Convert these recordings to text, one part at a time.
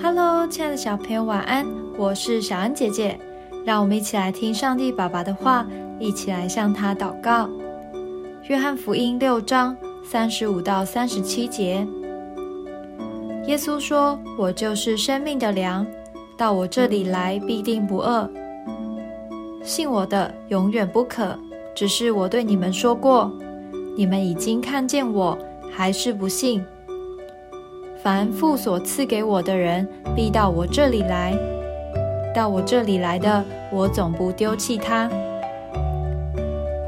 Hello，亲爱的小朋友，晚安！我是小恩姐姐，让我们一起来听上帝爸爸的话，一起来向他祷告。约翰福音六章三十五到三十七节，耶稣说：“我就是生命的粮，到我这里来必定不饿，信我的永远不渴。只是我对你们说过，你们已经看见我，还是不信。”凡父所赐给我的人，必到我这里来；到我这里来的，我总不丢弃他。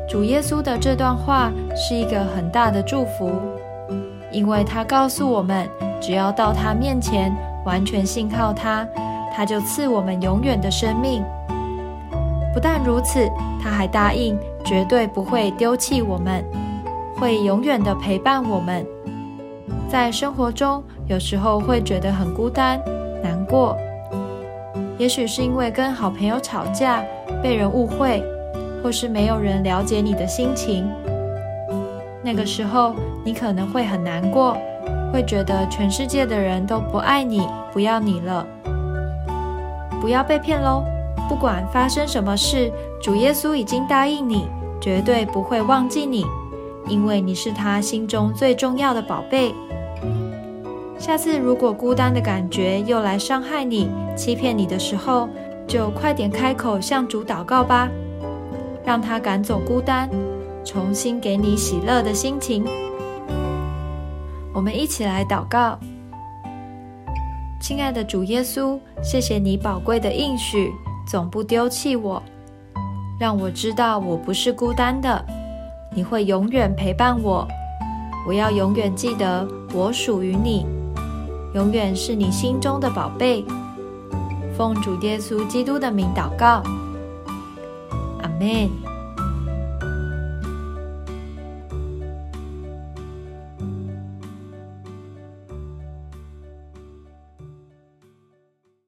主耶稣的这段话是一个很大的祝福，因为他告诉我们，只要到他面前，完全信靠他，他就赐我们永远的生命。不但如此，他还答应绝对不会丢弃我们，会永远的陪伴我们。在生活中，有时候会觉得很孤单、难过，也许是因为跟好朋友吵架、被人误会，或是没有人了解你的心情。那个时候，你可能会很难过，会觉得全世界的人都不爱你、不要你了。不要被骗喽！不管发生什么事，主耶稣已经答应你，绝对不会忘记你，因为你是他心中最重要的宝贝。下次如果孤单的感觉又来伤害你、欺骗你的时候，就快点开口向主祷告吧，让他赶走孤单，重新给你喜乐的心情。我们一起来祷告，亲爱的主耶稣，谢谢你宝贵的应许，总不丢弃我，让我知道我不是孤单的，你会永远陪伴我。我要永远记得我属于你。永远是你心中的宝贝。奉主耶稣基督的名祷告，阿门。